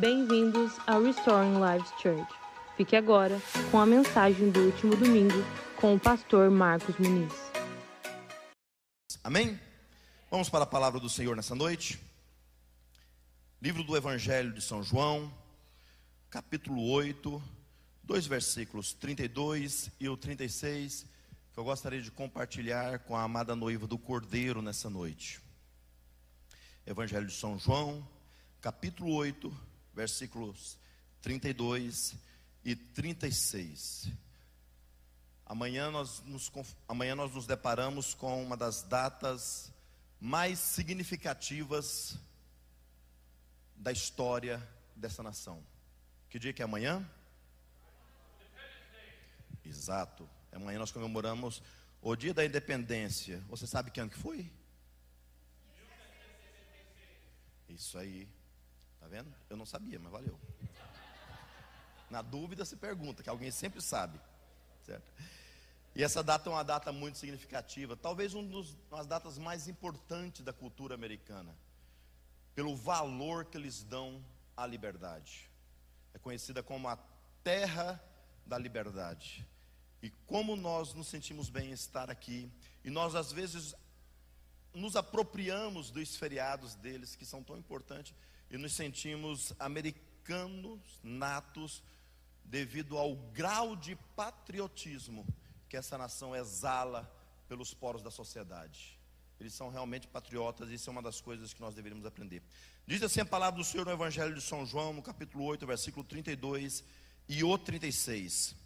Bem-vindos ao Restoring Lives Church. Fique agora com a mensagem do último domingo com o pastor Marcos Muniz. Amém? Vamos para a palavra do Senhor nessa noite. Livro do Evangelho de São João, capítulo 8, dois versículos, 32 e o 36, que eu gostaria de compartilhar com a amada noiva do Cordeiro nessa noite. Evangelho de São João, capítulo 8, versículos 32 e 36. Amanhã nós, nos, amanhã nós nos deparamos com uma das datas mais significativas da história dessa nação. Que dia que é amanhã? Exato. Amanhã nós comemoramos o dia da independência. Você sabe que ano que foi? Isso aí. Tá vendo? Eu não sabia, mas valeu. Na dúvida se pergunta, que alguém sempre sabe. Certo? E essa data é uma data muito significativa, talvez uma das datas mais importantes da cultura americana, pelo valor que eles dão à liberdade. É conhecida como a terra da liberdade. E como nós nos sentimos bem em estar aqui, e nós às vezes nos apropriamos dos feriados deles, que são tão importantes, e nos sentimos americanos natos, devido ao grau de patriotismo que essa nação exala pelos poros da sociedade. Eles são realmente patriotas, e isso é uma das coisas que nós deveríamos aprender. Diz assim a palavra do Senhor no Evangelho de São João, no capítulo 8, versículo 32 e o 36.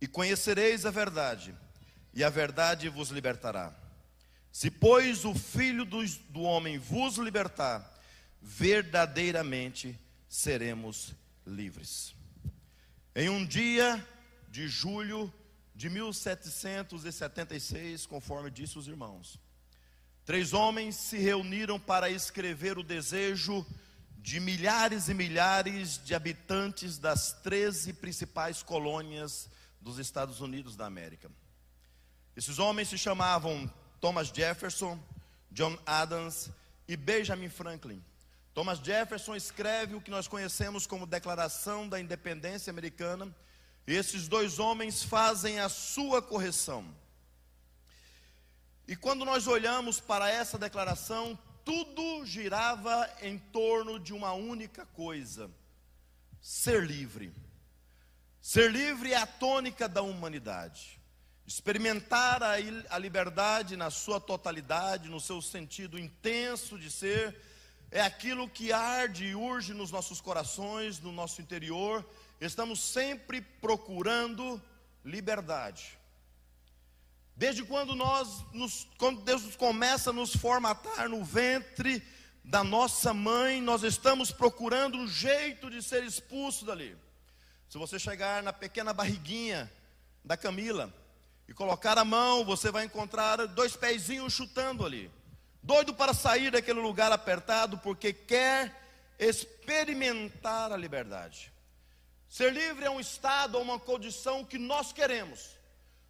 E conhecereis a verdade, e a verdade vos libertará. Se, pois, o Filho do, do homem vos libertar, verdadeiramente seremos livres. Em um dia de julho de 1776, conforme disse os irmãos, três homens se reuniram para escrever o desejo de milhares e milhares de habitantes das 13 principais colônias dos Estados Unidos da América. Esses homens se chamavam Thomas Jefferson, John Adams e Benjamin Franklin. Thomas Jefferson escreve o que nós conhecemos como Declaração da Independência Americana, e esses dois homens fazem a sua correção. E quando nós olhamos para essa declaração, tudo girava em torno de uma única coisa: ser livre. Ser livre é a tônica da humanidade. Experimentar a, liberdade na sua totalidade, no seu sentido intenso de ser, é aquilo que arde e urge nos nossos corações, no nosso interior. Estamos sempre procurando liberdade. Desde quando nós, nos, quando Deus começa a nos formatar no ventre da nossa mãe, nós estamos procurando um jeito de ser expulso dali. Se você chegar na pequena barriguinha da Camila e colocar a mão, você vai encontrar dois pezinhos chutando ali doido para sair daquele lugar apertado, porque quer experimentar a liberdade. Ser livre é um estado ou uma condição que nós queremos,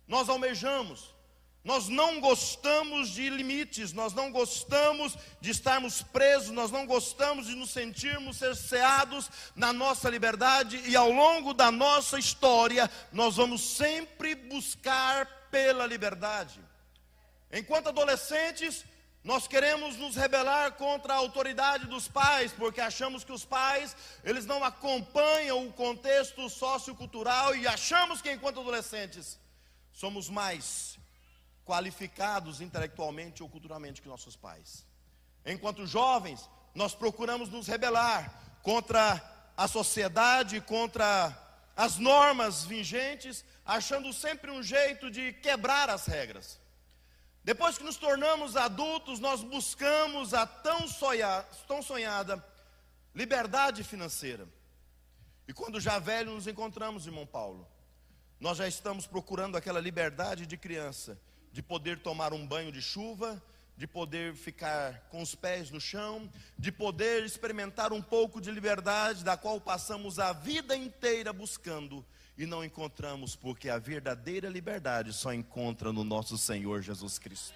nós almejamos, nós não gostamos de limites, nós não gostamos de estarmos presos, nós não gostamos de nos sentirmos cerceados na nossa liberdade e ao longo da nossa história nós vamos sempre buscar pela liberdade. Enquanto adolescentes, nós queremos nos rebelar contra a autoridade dos pais, porque achamos que os pais, eles não acompanham o contexto sociocultural e achamos que enquanto adolescentes somos mais qualificados intelectualmente ou culturalmente que nossos pais. Enquanto jovens, nós procuramos nos rebelar contra a sociedade, contra as normas vigentes, achando sempre um jeito de quebrar as regras. Depois que nos tornamos adultos, nós buscamos a tão, sonha, tão sonhada liberdade financeira. E quando já velho nos encontramos, irmão Paulo, nós já estamos procurando aquela liberdade de criança, de poder tomar um banho de chuva, de poder ficar com os pés no chão, de poder experimentar um pouco de liberdade, da qual passamos a vida inteira buscando e não encontramos, porque a verdadeira liberdade só encontra no nosso Senhor Jesus Cristo.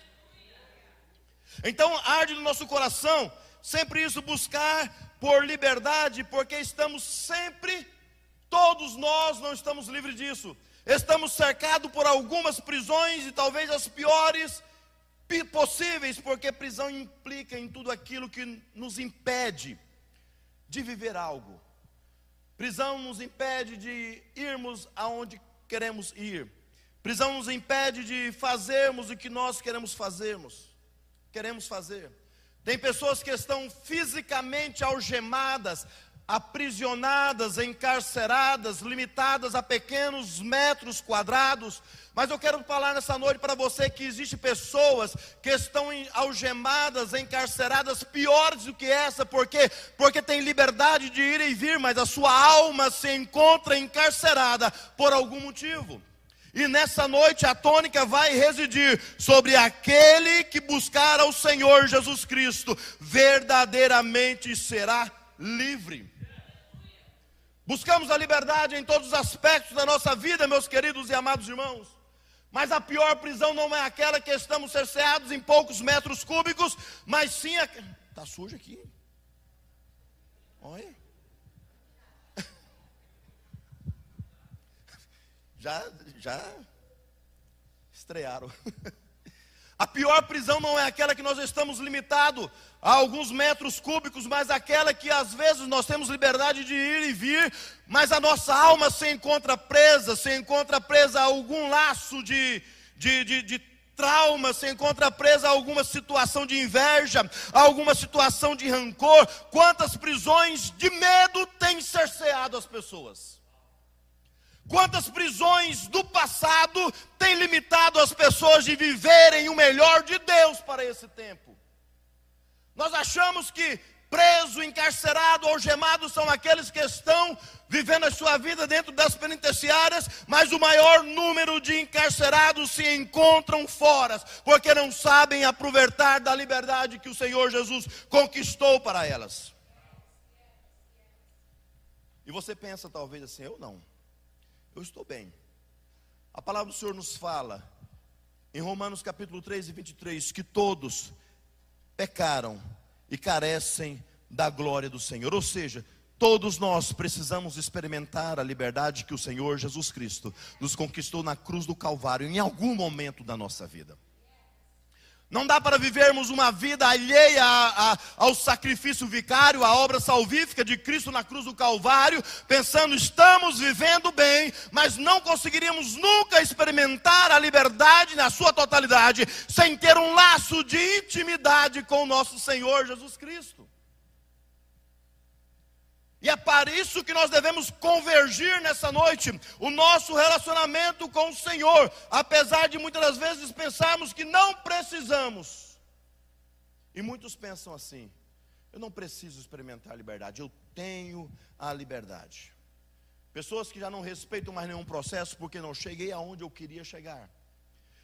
Então arde no nosso coração sempre isso, buscar por liberdade, porque estamos sempre, todos nós não estamos livres disso. Estamos cercados por algumas prisões e talvez as piores possíveis, porque prisão implica em tudo aquilo que nos impede de viver algo. Prisão nos impede de irmos aonde queremos ir. Prisão nos impede de fazermos o que nós queremos fazermos. Queremos fazer. Tem pessoas que estão fisicamente algemadas, aprisionadas, encarceradas, limitadas a pequenos metros quadrados. Mas eu quero falar nessa noite para você que existe pessoas que estão algemadas, encarceradas, piores do que essa, porque porque tem liberdade de ir e vir, mas a sua alma se encontra encarcerada por algum motivo. E nessa noite a tônica vai residir sobre aquele que buscar ao Senhor Jesus Cristo, verdadeiramente será livre. Buscamos a liberdade em todos os aspectos da nossa vida, meus queridos e amados irmãos. Mas a pior prisão não é aquela que estamos cerceados em poucos metros cúbicos, mas sim a. Está sujo aqui. Olha. Já, já estrearam. A pior prisão não é aquela que nós estamos limitados a alguns metros cúbicos, mas aquela que às vezes nós temos liberdade de ir e vir, mas a nossa alma se encontra presa, se encontra presa a algum laço de, de, de, de trauma, se encontra presa a alguma situação de inveja, a alguma situação de rancor. Quantas prisões de medo têm cerceado as pessoas? Quantas prisões do passado têm limitado as pessoas de viverem o melhor de Deus para esse tempo? Nós achamos que preso, encarcerado, algemado são aqueles que estão vivendo a sua vida dentro das penitenciárias, mas o maior número de encarcerados se encontram fora, porque não sabem aproveitar da liberdade que o Senhor Jesus conquistou para elas. E você pensa talvez assim, eu não. Eu estou bem. A palavra do Senhor nos fala, em Romanos capítulo 3 e 23, que todos pecaram e carecem da glória do Senhor. Ou seja, todos nós precisamos experimentar a liberdade que o Senhor Jesus Cristo nos conquistou na cruz do Calvário em algum momento da nossa vida. Não dá para vivermos uma vida alheia a, a, ao sacrifício vicário, à obra salvífica de Cristo na cruz do Calvário, pensando estamos vivendo bem, mas não conseguiríamos nunca experimentar a liberdade na sua totalidade, sem ter um laço de intimidade com o nosso Senhor Jesus Cristo. E é para isso que nós devemos convergir nessa noite o nosso relacionamento com o Senhor, apesar de muitas das vezes pensarmos que não precisamos. E muitos pensam assim: eu não preciso experimentar a liberdade, eu tenho a liberdade. Pessoas que já não respeitam mais nenhum processo porque não cheguei aonde eu queria chegar.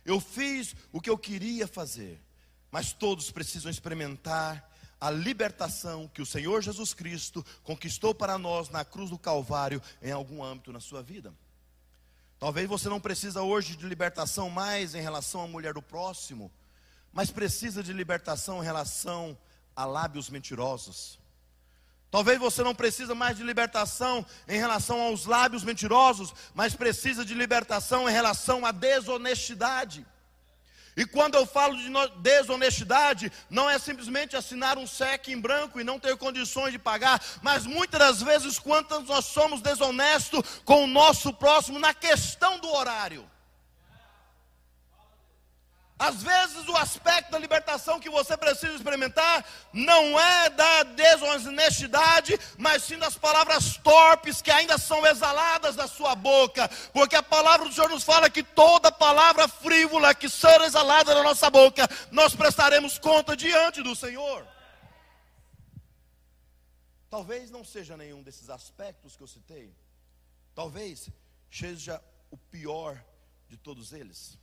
Eu fiz o que eu queria fazer, mas todos precisam experimentar a libertação que o Senhor Jesus Cristo conquistou para nós na cruz do Calvário em algum âmbito na sua vida. Talvez você não precisa hoje de libertação mais em relação à mulher do próximo, mas precisa de libertação em relação a lábios mentirosos. Talvez você não precisa mais de libertação em relação aos lábios mentirosos, mas precisa de libertação em relação à desonestidade. E quando eu falo de desonestidade, não é simplesmente assinar um cheque em branco e não ter condições de pagar, mas muitas das vezes, quantas nós somos desonestos com o nosso próximo na questão do horário. Às vezes o aspecto da libertação que você precisa experimentar não é da desonestidade, mas sim das palavras torpes que ainda são exaladas da sua boca, porque a palavra do Senhor nos fala que toda palavra frívola que ser exalada da nossa boca, nós prestaremos conta diante do Senhor. Talvez não seja nenhum desses aspectos que eu citei, talvez seja o pior de todos eles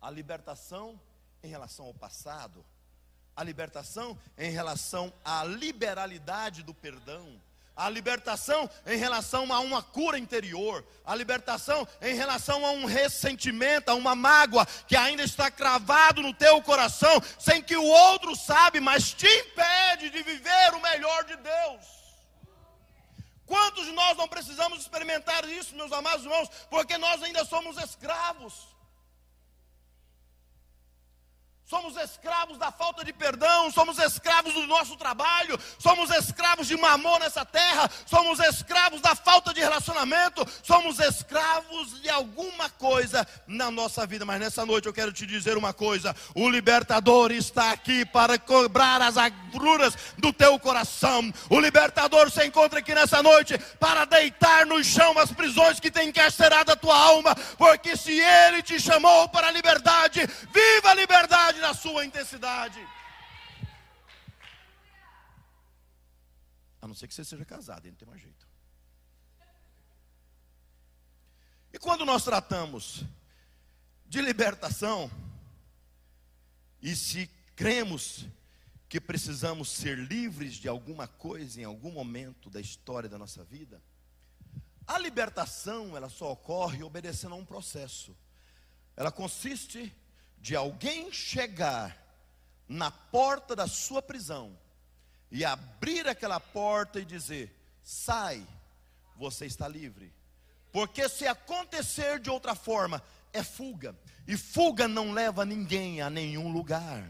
a libertação em relação ao passado, a libertação em relação à liberalidade do perdão, a libertação em relação a uma cura interior, a libertação em relação a um ressentimento, a uma mágoa que ainda está cravado no teu coração, sem que o outro sabe, mas te impede de viver o melhor de Deus. Quantos de nós não precisamos experimentar isso, meus amados irmãos, porque nós ainda somos escravos. Somos escravos da falta de perdão, somos escravos do nosso trabalho, somos escravos de mamor nessa terra, somos escravos da falta de relacionamento, somos escravos de alguma coisa na nossa vida. Mas nessa noite eu quero te dizer uma coisa: o libertador está aqui para cobrar as agruras do teu coração. O libertador se encontra aqui nessa noite para deitar no chão as prisões que têm encarcerado a tua alma, porque se ele te chamou para a liberdade, viva a liberdade na sua intensidade. A não ser que você seja casado, aí não tem mais jeito. E quando nós tratamos de libertação, e se cremos que precisamos ser livres de alguma coisa em algum momento da história da nossa vida, a libertação ela só ocorre obedecendo a um processo. Ela consiste de alguém chegar na porta da sua prisão e abrir aquela porta e dizer: sai, você está livre. Porque se acontecer de outra forma, é fuga, e fuga não leva ninguém a nenhum lugar.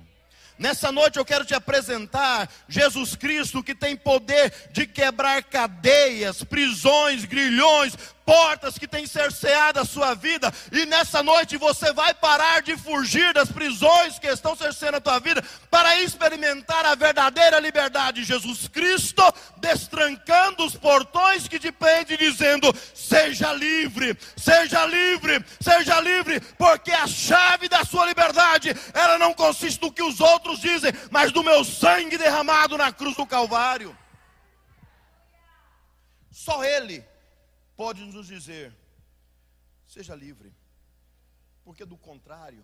Nessa noite eu quero te apresentar Jesus Cristo que tem poder de quebrar cadeias, prisões, grilhões, portas que têm cerceado a sua vida, e nessa noite você vai parar de fugir das prisões que estão cerceando a tua vida, para experimentar a verdadeira liberdade. Jesus Cristo destrancando os portões que te prendem, dizendo: seja livre, seja livre, seja livre, porque a chave da sua liberdade, ela não consiste no que os outros dizem, mas do meu sangue derramado na cruz do Calvário. Só Ele pode nos dizer: seja livre, porque do contrário,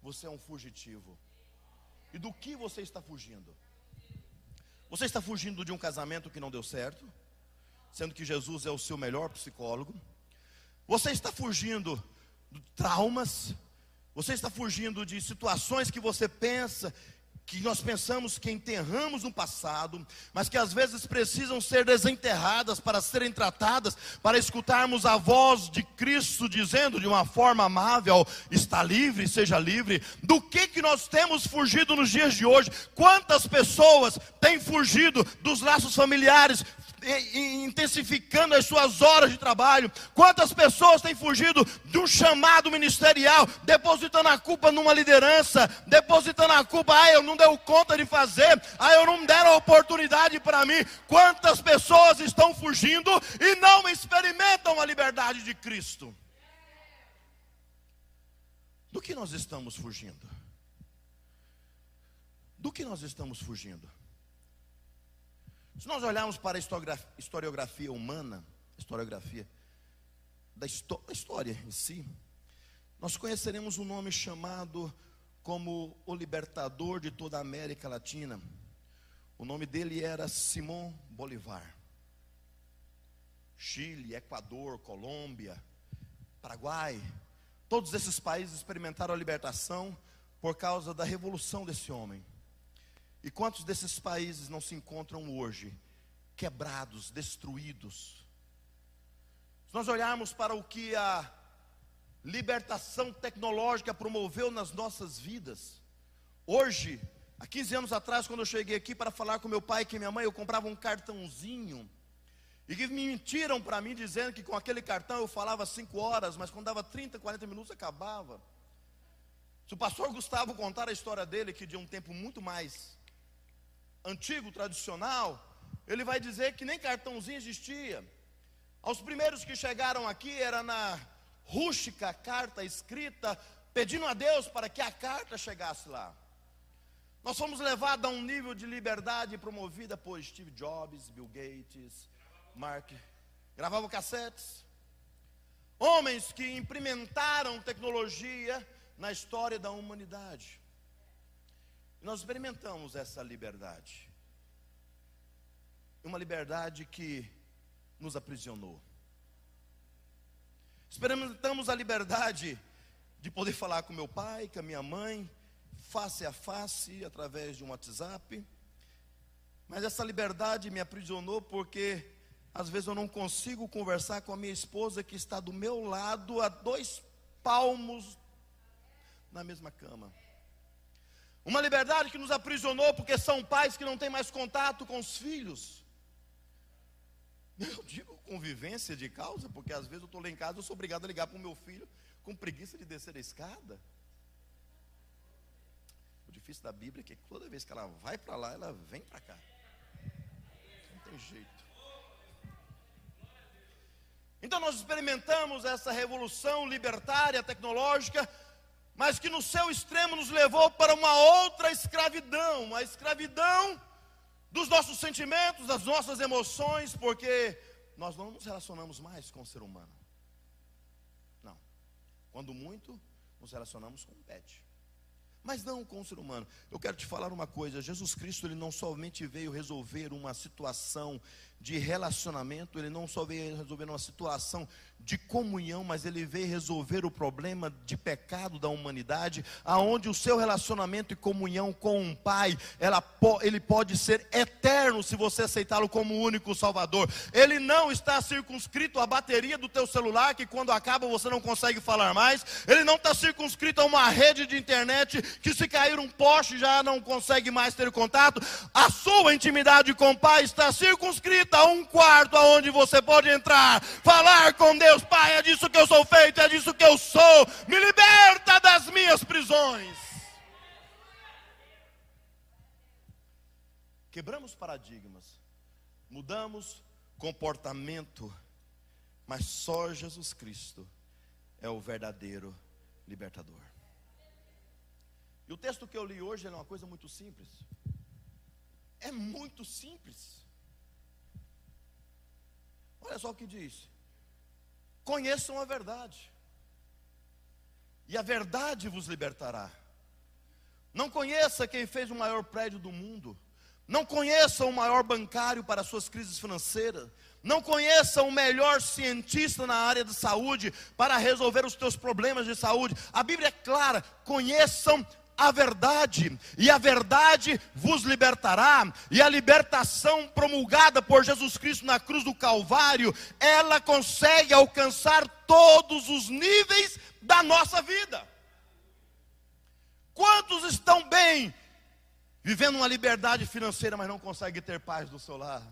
você é um fugitivo. E do que você está fugindo? Você está fugindo de um casamento que não deu certo, sendo que Jesus é o seu melhor psicólogo. Você está fugindo de traumas. Você está fugindo de situações que você pensa que nós pensamos que enterramos no passado, mas que às vezes precisam ser desenterradas para serem tratadas, para escutarmos a voz de Cristo dizendo de uma forma amável: está livre, seja livre. Do que que nós temos fugido nos dias de hoje? Quantas pessoas têm fugido dos laços familiares, intensificando as suas horas de trabalho. Quantas pessoas têm fugido de um chamado ministerial, depositando a culpa numa liderança, depositando a culpa, ah, eu não deu conta de fazer, ah, eu não deram oportunidade para mim. Quantas pessoas estão fugindo e não experimentam a liberdade de Cristo? Do que nós estamos fugindo? Do que nós estamos fugindo? Se nós olharmos para a historiografia humana, historiografia da história em si, nós conheceremos um nome chamado como o libertador de toda a América Latina. O nome dele era Simão Bolivar. Chile, Equador, Colômbia, Paraguai, todos esses países experimentaram a libertação por causa da revolução desse homem. E quantos desses países não se encontram hoje quebrados, destruídos? Se nós olharmos para o que a libertação tecnológica promoveu nas nossas vidas, hoje, há 15 anos atrás, quando eu cheguei aqui para falar com meu pai e minha mãe, eu comprava um cartãozinho. E que me mentiram para mim dizendo que com aquele cartão eu falava 5 horas, mas quando dava 30, 40 minutos acabava. Se o pastor Gustavo contar a história dele, que de um tempo muito mais antigo, tradicional, ele vai dizer que nem cartãozinho existia. Aos primeiros que chegaram aqui era na rústica carta escrita, pedindo a Deus para que a carta chegasse lá. Nós fomos levados a um nível de liberdade promovida por Steve Jobs, Bill Gates, Mark. Gravavam cassetes. Homens que implementaram tecnologia na história da humanidade. Nós experimentamos essa liberdade. uma liberdade que nos aprisionou. Experimentamos a liberdade de poder falar com meu pai, com a minha mãe, face a face, através de um WhatsApp. Mas essa liberdade me aprisionou porque às vezes eu não consigo conversar com a minha esposa que está do meu lado a dois palmos na mesma cama. Uma liberdade que nos aprisionou porque são pais que não têm mais contato com os filhos. Eu digo convivência de causa, porque às vezes eu estou lá em casa, eu sou obrigado a ligar para o meu filho com preguiça de descer a escada. O difícil da Bíblia é que toda vez que ela vai para lá, ela vem para cá. Não tem jeito. Então nós experimentamos essa revolução libertária, tecnológica, mas que no seu extremo nos levou para uma outra escravidão, a escravidão dos nossos sentimentos, das nossas emoções, porque nós não nos relacionamos mais com o ser humano. Não. Quando muito, nos relacionamos com o pet. Mas não com o ser humano. Eu quero te falar uma coisa: Jesus Cristo, ele não somente veio resolver uma situação de relacionamento, ele não só veio resolver uma situação de comunhão, mas ele veio resolver o problema de pecado da humanidade, aonde o seu relacionamento e comunhão com um pai, ela, ele pode ser eterno se você aceitá-lo como único Salvador. Ele não está circunscrito à bateria do teu celular, que quando acaba você não consegue falar mais. Ele não está circunscrito a uma rede de internet que se cair um poste já não consegue mais ter contato. A sua intimidade com o pai está circunscrita um quarto aonde você pode entrar, falar com Deus, Pai, é disso que eu sou feito, é disso que eu sou. Me liberta das minhas prisões. Quebramos paradigmas, mudamos comportamento, mas só Jesus Cristo é o verdadeiro libertador. E o texto que eu li hoje é uma coisa muito simples. É muito simples. Olha só o que diz: Conheçam a verdade, e a verdade vos libertará. Não conheça quem fez o maior prédio do mundo. Não conheça o maior bancário para suas crises financeiras. Não conheça o melhor cientista na área de saúde para resolver os teus problemas de saúde. A Bíblia é clara: conheçam a verdade, e a verdade vos libertará, e a libertação promulgada por Jesus Cristo na cruz do Calvário, ela consegue alcançar todos os níveis da nossa vida. Quantos estão bem, vivendo uma liberdade financeira, mas não conseguem ter paz do seu lar?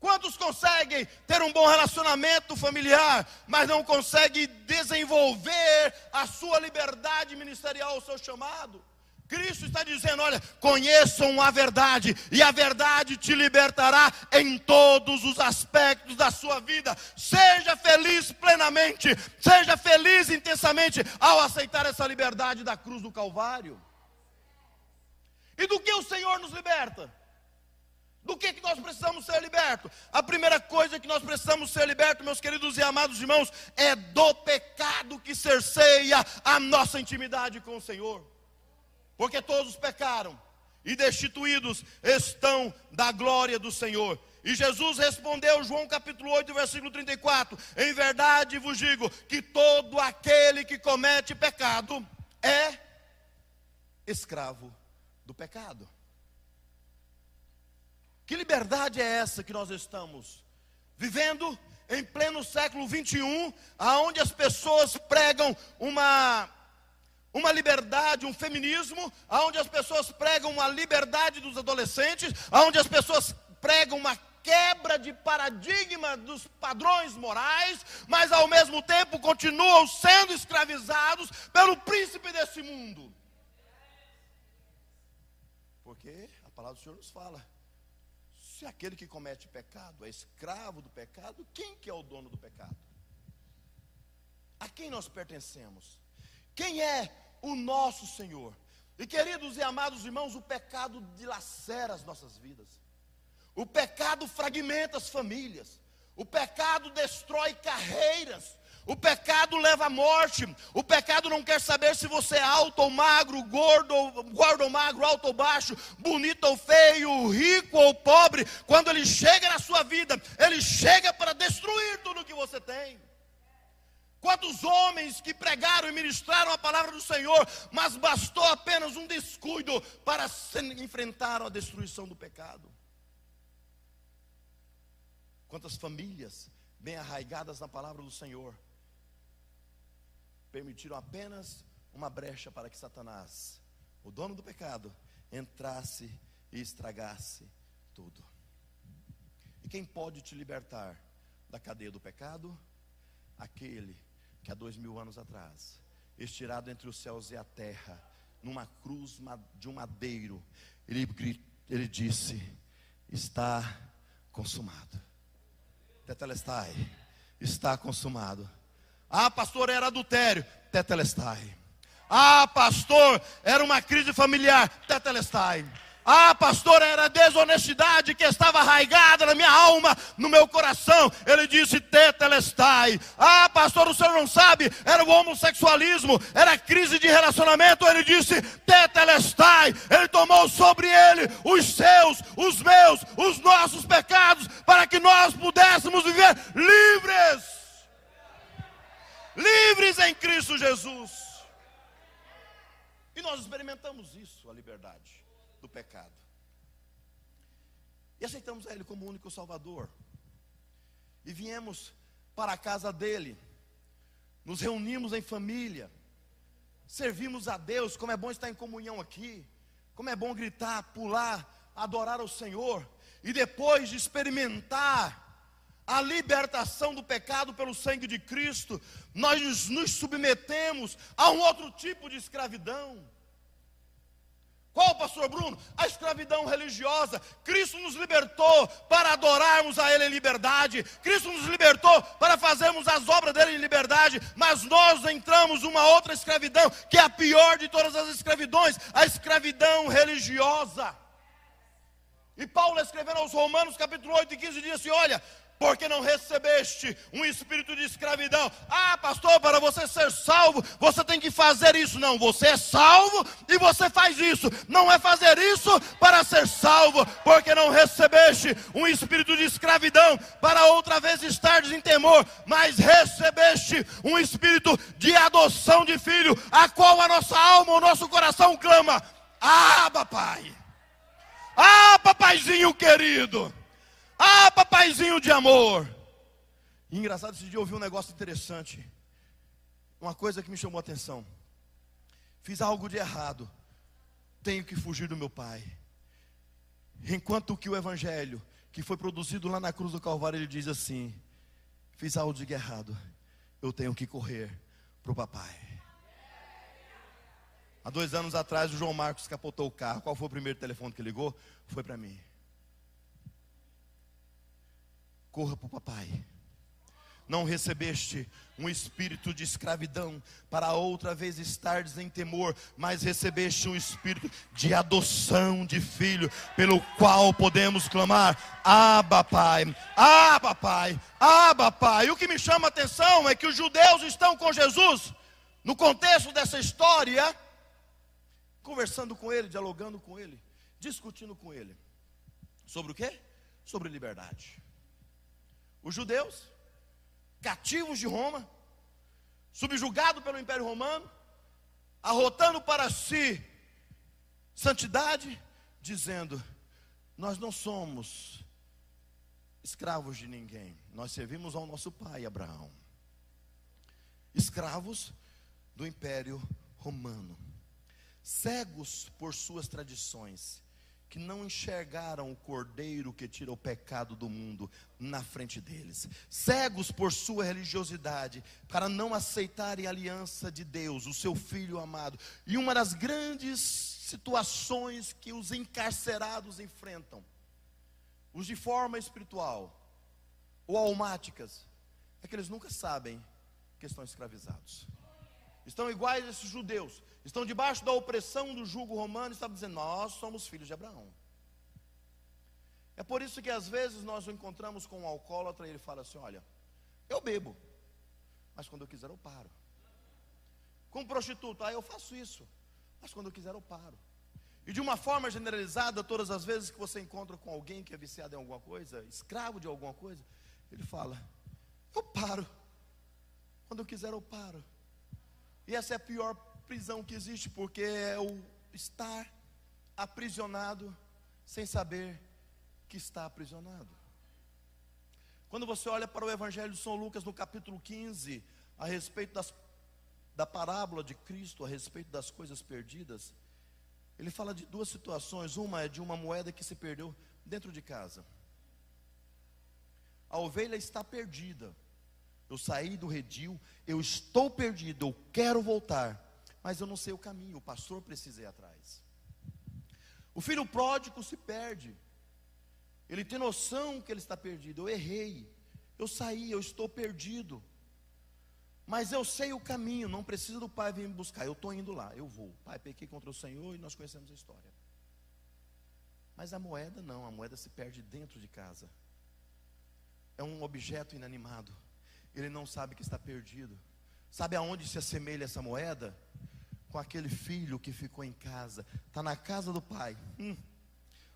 Quantos conseguem ter um bom relacionamento familiar, mas não conseguem desenvolver a sua liberdade ministerial, o seu chamado? Cristo está dizendo: olha, conheçam a verdade, e a verdade te libertará em todos os aspectos da sua vida. Seja feliz plenamente, seja feliz intensamente ao aceitar essa liberdade da cruz do Calvário. E do que o Senhor nos liberta? Do que, que nós precisamos ser libertos? A primeira coisa que nós precisamos ser libertos, meus queridos e amados irmãos, é do pecado que cerceia a nossa intimidade com o Senhor. Porque todos pecaram e destituídos estão da glória do Senhor. E Jesus respondeu, João capítulo 8, versículo 34: Em verdade vos digo que todo aquele que comete pecado é escravo do pecado. Que liberdade é essa que nós estamos vivendo em pleno século 21, aonde as pessoas pregam uma uma liberdade, um feminismo, aonde as pessoas pregam uma liberdade dos adolescentes, aonde as pessoas pregam uma quebra de paradigma dos padrões morais, mas ao mesmo tempo continuam sendo escravizados pelo príncipe desse mundo. Porque a palavra do Senhor nos fala se aquele que comete pecado é escravo do pecado, quem que é o dono do pecado? A quem nós pertencemos? Quem é o nosso Senhor? E queridos e amados irmãos, o pecado dilacera as nossas vidas. O pecado fragmenta as famílias. O pecado destrói carreiras. O pecado leva à morte. O pecado não quer saber se você é alto ou magro, gordo ou, gordo ou magro, alto ou baixo, bonito ou feio, rico ou pobre. Quando ele chega na sua vida, ele chega para destruir tudo que você tem. Quantos homens que pregaram e ministraram a palavra do Senhor, mas bastou apenas um descuido para enfrentar a destruição do pecado. Quantas famílias bem arraigadas na palavra do Senhor permitiram apenas uma brecha para que Satanás, o dono do pecado, entrasse e estragasse tudo. E quem pode te libertar da cadeia do pecado? Aquele que há dois mil anos atrás, estirado entre os céus e a terra, numa cruz de um madeiro, ele, ele disse: Está consumado. Tetelestai, está consumado. Ah, pastor, era adultério. Tetelestai. Ah, pastor, era uma crise familiar. Tetelestai. Ah, pastor, era desonestidade que estava arraigada na minha alma, no meu coração. Ele disse: Tetelestai. Ah, pastor, o senhor não sabe, era o homossexualismo, era crise de relacionamento. Ele disse: Tetelestai. Ele tomou sobre ele os seus, os meus, os nossos pecados, para que nós pudéssemos viver livres livres em Cristo Jesus. E nós experimentamos isso, a liberdade do pecado. E aceitamos a Ele como único Salvador. E viemos para a casa dele, nos reunimos em família, servimos a Deus. Como é bom estar em comunhão aqui, como é bom gritar, pular, adorar ao Senhor. E depois de experimentar a libertação do pecado pelo sangue de Cristo, nós nos submetemos a um outro tipo de escravidão. Qual, pastor Bruno? A escravidão religiosa. Cristo nos libertou para adorarmos a Ele em liberdade. Cristo nos libertou para fazermos as obras dele em liberdade. Mas nós entramos numa outra escravidão, que é a pior de todas as escravidões a escravidão religiosa. E Paulo escrevendo aos Romanos, capítulo 8 e 15, diz assim: Olha, porque não recebeste um espírito de escravidão. Ah, pastor, para você ser salvo, você tem que fazer isso. Não, você é salvo e você faz isso. Não é fazer isso para ser salvo, porque não recebeste um espírito de escravidão para outra vez estares em temor, mas recebeste um espírito de adoção de filho, a qual a nossa alma, o nosso coração clama: Ah, papai. Ah, papaizinho querido. Ah, papaizinho de amor. E engraçado, esse dia eu ouvi um negócio interessante. Uma coisa que me chamou a atenção. Fiz algo de errado. Tenho que fugir do meu pai. Enquanto que o evangelho, que foi produzido lá na cruz do Calvário, ele diz assim: Fiz algo de errado. Eu tenho que correr para o papai. Há dois anos atrás, o João Marcos capotou o carro. Qual foi o primeiro telefone que ligou? Foi para mim. Corra para o papai. Não recebeste um espírito de escravidão para outra vez estares em temor, mas recebeste um espírito de adoção de filho, pelo qual podemos clamar: Abba, Pai, Abba, Pai, Abba, Pai. E o que me chama a atenção é que os judeus estão com Jesus, no contexto dessa história, conversando com ele, dialogando com ele, discutindo com ele. Sobre o quê? Sobre liberdade. Os judeus, cativos de Roma, subjugados pelo Império Romano, arrotando para si santidade, dizendo: Nós não somos escravos de ninguém, nós servimos ao nosso pai Abraão, escravos do Império Romano, cegos por suas tradições que não enxergaram o cordeiro que tira o pecado do mundo na frente deles, cegos por sua religiosidade, para não aceitarem a aliança de Deus, o seu filho amado. E uma das grandes situações que os encarcerados enfrentam, os de forma espiritual ou almáticas, é que eles nunca sabem que estão escravizados. Estão iguais a esses judeus estão debaixo da opressão do jugo romano e estão dizendo: Nós somos filhos de Abraão. É por isso que às vezes nós o encontramos com um alcoólatra e ele fala assim: Olha, eu bebo. mas quando eu quiser eu paro. Com prostituta, ah, eu faço isso, mas quando eu quiser eu paro. E de uma forma generalizada, todas as vezes que você encontra com alguém que é viciado em alguma coisa, escravo de alguma coisa, ele fala: Eu paro. Quando eu quiser, eu paro. E essa é a pior prisão que existe, porque é o estar aprisionado sem saber que está aprisionado. Quando você olha para o Evangelho de São Lucas, no capítulo 15, a respeito das, da parábola de Cristo, a respeito das coisas perdidas, ele fala de duas situações. Uma é de uma moeda que se perdeu dentro de casa. A ovelha está perdida. Eu saí do redil, eu estou perdido, eu quero voltar, mas eu não sei o caminho, o pastor precisa ir atrás. O filho pródigo se perde. Ele tem noção que ele está perdido. Eu errei. Eu saí, eu estou perdido. Mas eu sei o caminho, não precisa do pai vir me buscar. Eu estou indo lá, eu vou. Pai, pequei contra o Senhor e nós conhecemos a história. Mas a moeda não, a moeda se perde dentro de casa. É um objeto inanimado. Ele não sabe que está perdido. Sabe aonde se assemelha essa moeda? Com aquele filho que ficou em casa. Está na casa do pai. Hum.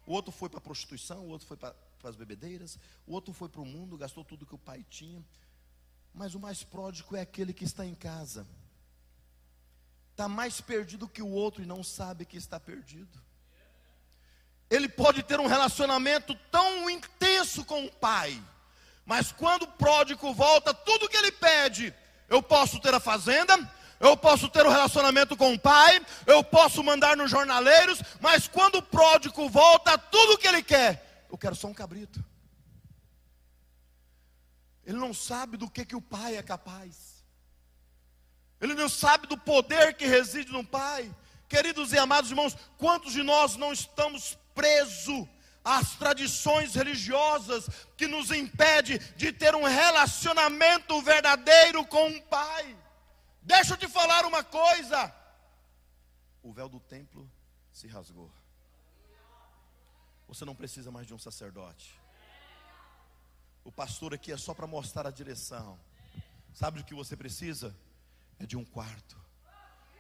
O outro foi para a prostituição, o outro foi para as bebedeiras, o outro foi para o mundo, gastou tudo que o pai tinha. Mas o mais pródigo é aquele que está em casa. Está mais perdido que o outro e não sabe que está perdido. Ele pode ter um relacionamento tão intenso com o pai, mas quando o pródigo volta, tudo que ele pede, eu posso ter a fazenda, eu posso ter um relacionamento com o pai, eu posso mandar nos jornaleiros, mas quando o pródigo volta, tudo que ele quer, eu quero só um cabrito. Ele não sabe do que, que o pai é capaz. Ele não sabe do poder que reside no pai. Queridos e amados irmãos, quantos de nós não estamos presos às tradições religiosas que nos impede de ter um relacionamento verdadeiro com o pai? Deixa eu te falar uma coisa. O véu do templo se rasgou. Você não precisa mais de um sacerdote. O pastor aqui é só para mostrar a direção. Sabe o que você precisa? É de um quarto.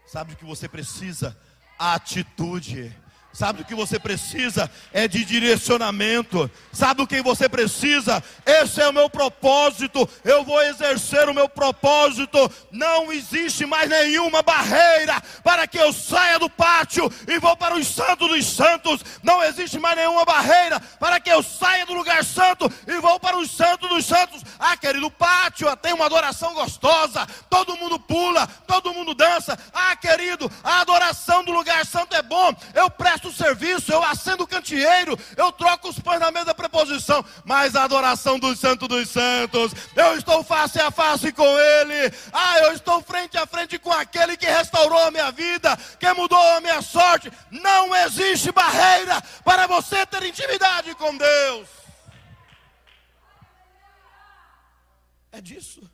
Sabe o que você precisa? A atitude. Sabe o que você precisa? É de direcionamento. Sabe o que você precisa? Esse é o meu propósito. Eu vou exercer o meu propósito. Não existe mais nenhuma barreira para que eu saia do pátio e vou para os santos dos santos. Não existe mais nenhuma barreira para que eu saia do lugar santo e vou para os santos dos santos. Ah, querido, pátio tem uma adoração gostosa. Todo mundo pula, todo mundo dança. Ah, querido, a adoração do lugar santo é bom. Eu presto presto serviço, eu acendo o candeeiro, eu troco os pães na mesa da preposição, mas a adoração dos santos dos santos, eu estou face a face com Ele, ah, eu estou frente a frente com aquele que restaurou a minha vida, que mudou a minha sorte. Não existe barreira para você ter intimidade com Deus. É disso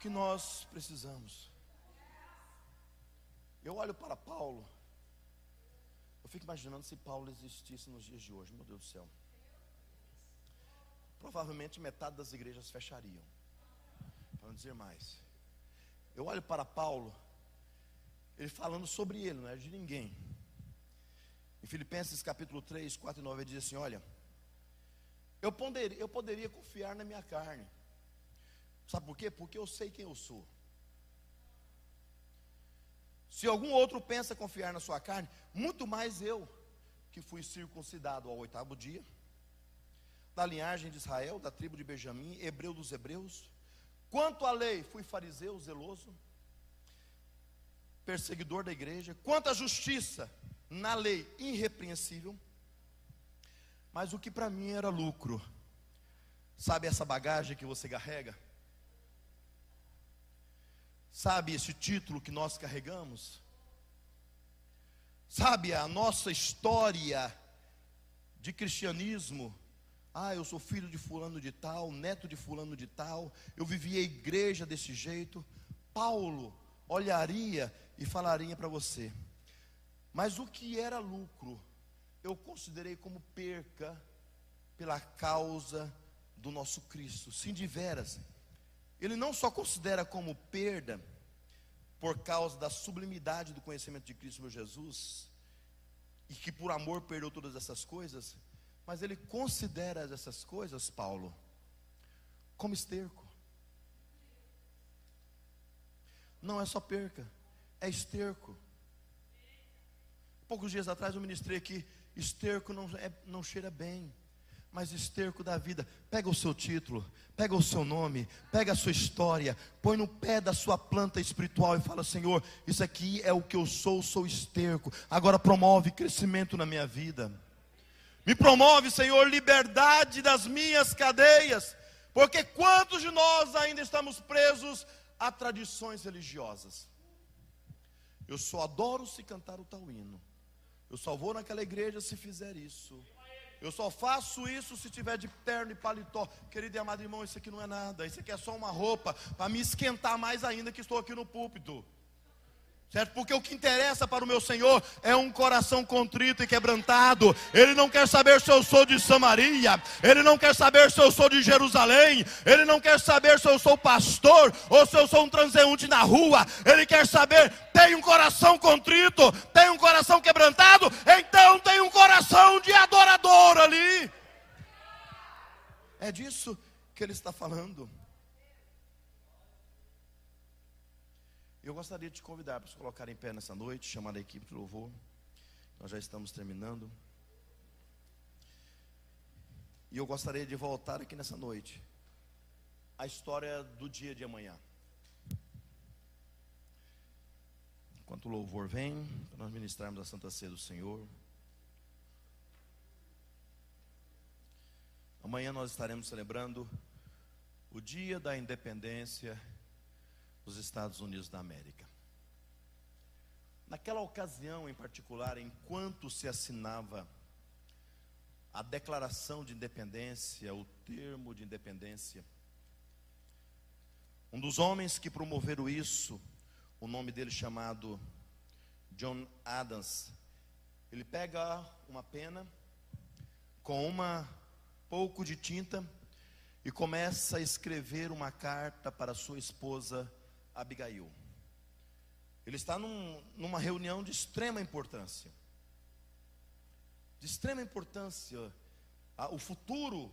que nós precisamos. Eu olho para Paulo fico imaginando se Paulo existisse nos dias de hoje, meu Deus do céu. Provavelmente metade das igrejas fechariam. Para não dizer mais. Eu olho para Paulo, ele falando sobre ele, não é de ninguém. Em Filipenses capítulo 3, 4 e 9, ele diz assim: Olha, eu poderia, eu poderia confiar na minha carne. Sabe por quê? Porque eu sei quem eu sou. Se algum outro pensa confiar na sua carne, muito mais eu, que fui circuncidado ao oitavo dia, da linhagem de Israel, da tribo de Benjamim, hebreu dos hebreus. Quanto à lei, fui fariseu, zeloso, perseguidor da igreja. Quanto à justiça, na lei, irrepreensível. Mas o que para mim era lucro, sabe essa bagagem que você carrega? Sabe esse título que nós carregamos? Sabe a nossa história de cristianismo? Ah, eu sou filho de fulano de tal, neto de fulano de tal, eu vivi a igreja desse jeito. Paulo olharia e falaria para você. Mas o que era lucro, eu considerei como perca pela causa do nosso Cristo. Sim, de veras, ele não só considera como perda, por causa da sublimidade do conhecimento de Cristo meu Jesus, e que por amor perdeu todas essas coisas, mas ele considera essas coisas, Paulo, como esterco. Não é só perca, é esterco. Poucos dias atrás eu ministrei aqui, esterco não, é, não cheira bem mas esterco da vida. Pega o seu título, pega o seu nome, pega a sua história, põe no pé da sua planta espiritual e fala: Senhor, isso aqui é o que eu sou, sou esterco. Agora promove crescimento na minha vida. Me promove, Senhor, liberdade das minhas cadeias. Porque quantos de nós ainda estamos presos a tradições religiosas? Eu só adoro se cantar o tal hino. Eu só vou naquela igreja se fizer isso. Eu só faço isso se tiver de terno e paletó. Querido e amado irmão, isso aqui não é nada. Isso aqui é só uma roupa para me esquentar mais ainda que estou aqui no púlpito. Certo? Porque o que interessa para o meu Senhor é um coração contrito e quebrantado. Ele não quer saber se eu sou de Samaria, ele não quer saber se eu sou de Jerusalém, ele não quer saber se eu sou pastor ou se eu sou um transeunte na rua. Ele quer saber, tem um coração contrito, tem um coração quebrantado, então tem um coração de adorador ali. É disso que ele está falando. Eu gostaria de te convidar para se colocar em pé nessa noite, chamar a equipe de louvor. Nós já estamos terminando. E eu gostaria de voltar aqui nessa noite a história do dia de amanhã. Enquanto o louvor vem, para nós ministrarmos a Santa Ceia do Senhor. Amanhã nós estaremos celebrando o dia da independência dos Estados Unidos da América. Naquela ocasião em particular, enquanto se assinava a declaração de independência, o termo de independência, um dos homens que promoveram isso, o nome dele chamado John Adams, ele pega uma pena com uma pouco de tinta e começa a escrever uma carta para sua esposa Abigail. Ele está num, numa reunião de extrema importância. De extrema importância. o futuro,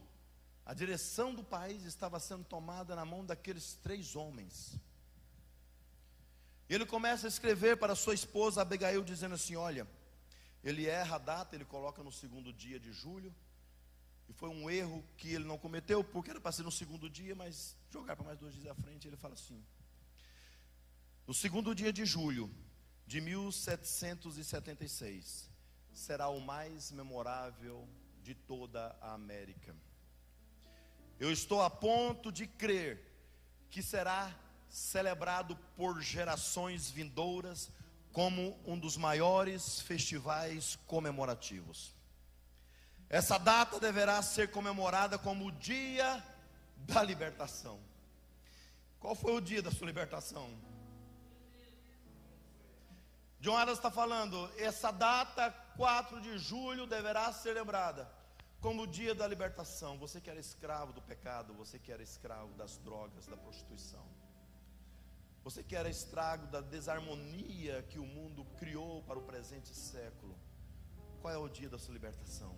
a direção do país estava sendo tomada na mão daqueles três homens. Ele começa a escrever para sua esposa Abigail, dizendo assim: Olha, ele erra a data, ele coloca no segundo dia de julho. E foi um erro que ele não cometeu, porque era para ser no segundo dia, mas jogar para mais dois dias à frente, ele fala assim: no segundo dia de julho de 1776, será o mais memorável de toda a América. Eu estou a ponto de crer que será celebrado por gerações vindouras como um dos maiores festivais comemorativos. Essa data deverá ser comemorada como o Dia da Libertação. Qual foi o dia da sua libertação? John Adams está falando, essa data, 4 de julho, deverá ser lembrada como o dia da libertação. Você que era escravo do pecado, você que era escravo das drogas, da prostituição. Você que era estrago da desarmonia que o mundo criou para o presente século. Qual é o dia da sua libertação?